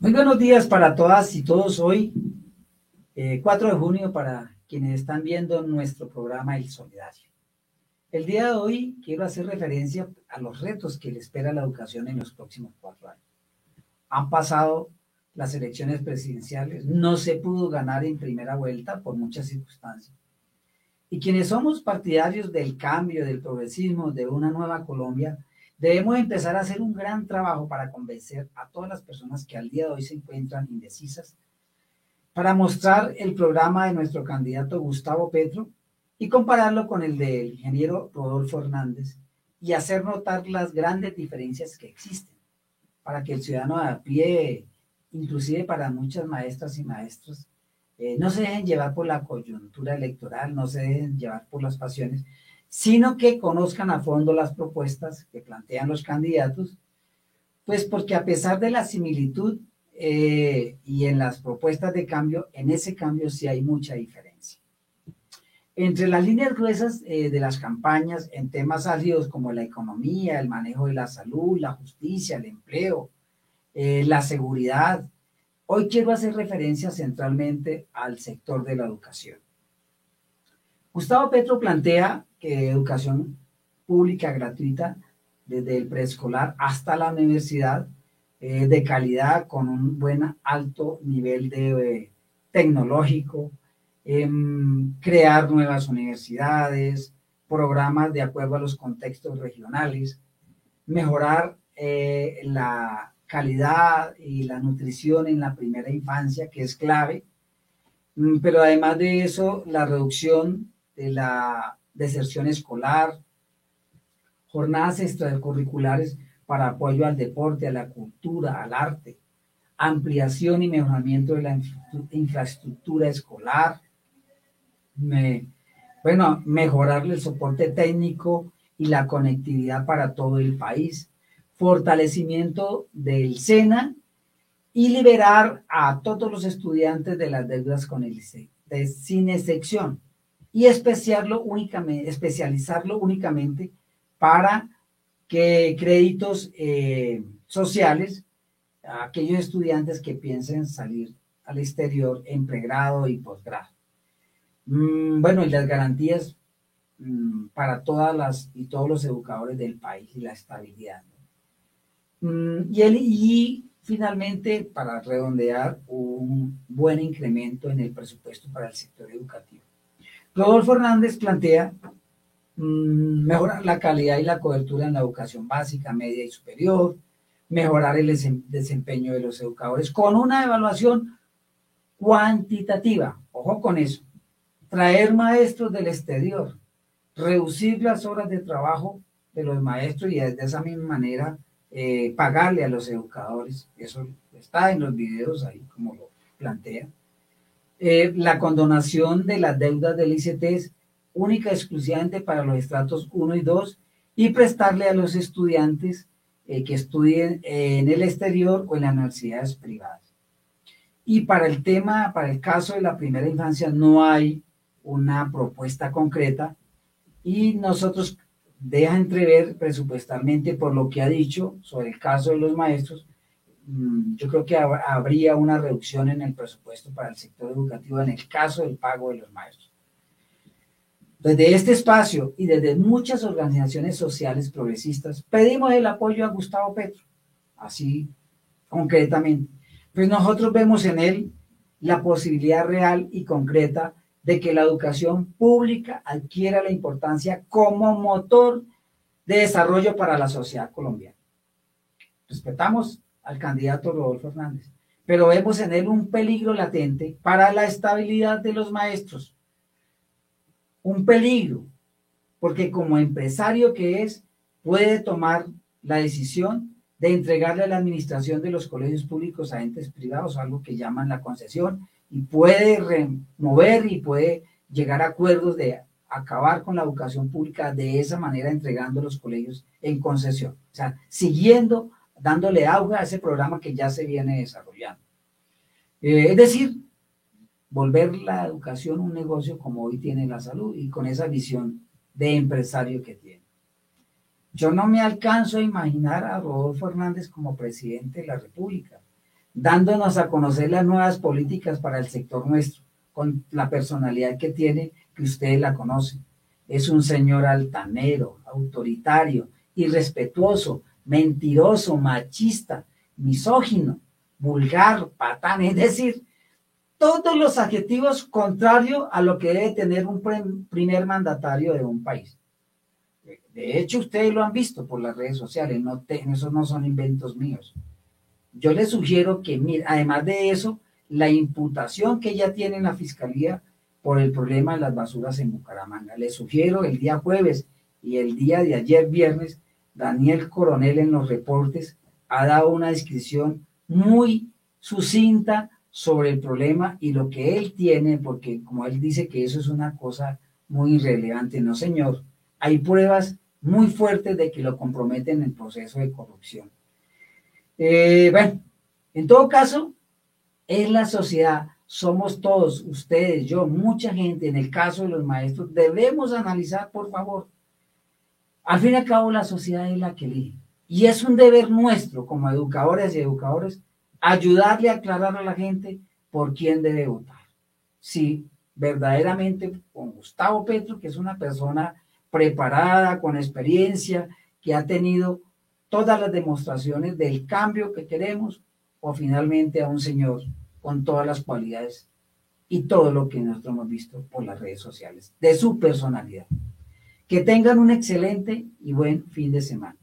Muy buenos días para todas y todos hoy, 4 eh, de junio, para quienes están viendo nuestro programa El Solidario. El día de hoy quiero hacer referencia a los retos que le espera la educación en los próximos cuatro años. Han pasado las elecciones presidenciales, no se pudo ganar en primera vuelta por muchas circunstancias. Y quienes somos partidarios del cambio, del progresismo, de una nueva Colombia, Debemos empezar a hacer un gran trabajo para convencer a todas las personas que al día de hoy se encuentran indecisas, para mostrar el programa de nuestro candidato Gustavo Petro y compararlo con el del ingeniero Rodolfo Hernández y hacer notar las grandes diferencias que existen, para que el ciudadano a pie, inclusive para muchas maestras y maestros, eh, no se dejen llevar por la coyuntura electoral, no se dejen llevar por las pasiones, sino que conozcan a fondo las propuestas que plantean los candidatos, pues porque a pesar de la similitud eh, y en las propuestas de cambio, en ese cambio sí hay mucha diferencia. Entre las líneas gruesas eh, de las campañas en temas ácidos como la economía, el manejo de la salud, la justicia, el empleo, eh, la seguridad, hoy quiero hacer referencia centralmente al sector de la educación. Gustavo Petro plantea que educación pública gratuita desde el preescolar hasta la universidad eh, de calidad con un buen alto nivel de eh, tecnológico, em, crear nuevas universidades, programas de acuerdo a los contextos regionales, mejorar eh, la calidad y la nutrición en la primera infancia, que es clave, mm, pero además de eso, la reducción de la deserción escolar, jornadas extracurriculares para apoyo al deporte, a la cultura, al arte, ampliación y mejoramiento de la infraestructura escolar, bueno, mejorarle el soporte técnico y la conectividad para todo el país, fortalecimiento del SENA y liberar a todos los estudiantes de las deudas con el ICE, sin excepción y especiarlo únicamente, especializarlo únicamente para que créditos eh, sociales a aquellos estudiantes que piensen salir al exterior en pregrado y posgrado. Mm, bueno, y las garantías mm, para todas las y todos los educadores del país y la estabilidad. Mm, y finalmente, para redondear, un buen incremento en el presupuesto para el sector educativo. Rodolfo Hernández plantea mm, mejorar la calidad y la cobertura en la educación básica, media y superior, mejorar el desempeño de los educadores con una evaluación cuantitativa, ojo con eso, traer maestros del exterior, reducir las horas de trabajo de los maestros y de esa misma manera eh, pagarle a los educadores, eso está en los videos ahí como lo plantea eh, la condonación de las deudas del ICT es única y exclusivamente para los estratos 1 y 2 y prestarle a los estudiantes eh, que estudien en el exterior o en las universidades privadas. Y para el tema, para el caso de la primera infancia, no hay una propuesta concreta y nosotros deja entrever presupuestalmente por lo que ha dicho sobre el caso de los maestros yo creo que habría una reducción en el presupuesto para el sector educativo en el caso del pago de los maestros. Desde este espacio y desde muchas organizaciones sociales progresistas pedimos el apoyo a Gustavo Petro, así concretamente. Pues nosotros vemos en él la posibilidad real y concreta de que la educación pública adquiera la importancia como motor de desarrollo para la sociedad colombiana. Respetamos al candidato Rodolfo Hernández, pero vemos en él un peligro latente para la estabilidad de los maestros. Un peligro, porque como empresario que es, puede tomar la decisión de entregarle a la administración de los colegios públicos a entes privados, algo que llaman la concesión, y puede remover y puede llegar a acuerdos de acabar con la educación pública de esa manera entregando los colegios en concesión. O sea, siguiendo dándole auge a ese programa que ya se viene desarrollando. Eh, es decir, volver la educación un negocio como hoy tiene la salud y con esa visión de empresario que tiene. Yo no me alcanzo a imaginar a Rodolfo Hernández como presidente de la República, dándonos a conocer las nuevas políticas para el sector nuestro, con la personalidad que tiene, que ustedes la conocen. Es un señor altanero, autoritario, irrespetuoso, mentiroso, machista, misógino, vulgar, patán, es decir, todos los adjetivos contrarios a lo que debe tener un primer mandatario de un país. De hecho, ustedes lo han visto por las redes sociales, no esos no son inventos míos. Yo les sugiero que, además de eso, la imputación que ya tiene la Fiscalía por el problema de las basuras en Bucaramanga. Les sugiero el día jueves y el día de ayer viernes, Daniel Coronel en los reportes ha dado una descripción muy sucinta sobre el problema y lo que él tiene, porque como él dice que eso es una cosa muy irrelevante, no señor, hay pruebas muy fuertes de que lo comprometen en el proceso de corrupción. Eh, bueno, en todo caso, es la sociedad, somos todos, ustedes, yo, mucha gente, en el caso de los maestros, debemos analizar, por favor. Al fin y al cabo, la sociedad es la que elige. Y es un deber nuestro, como educadores y educadores, ayudarle a aclarar a la gente por quién debe votar. Si verdaderamente con Gustavo Petro, que es una persona preparada, con experiencia, que ha tenido todas las demostraciones del cambio que queremos o finalmente a un señor con todas las cualidades y todo lo que nosotros hemos visto por las redes sociales, de su personalidad. Que tengan un excelente y buen fin de semana.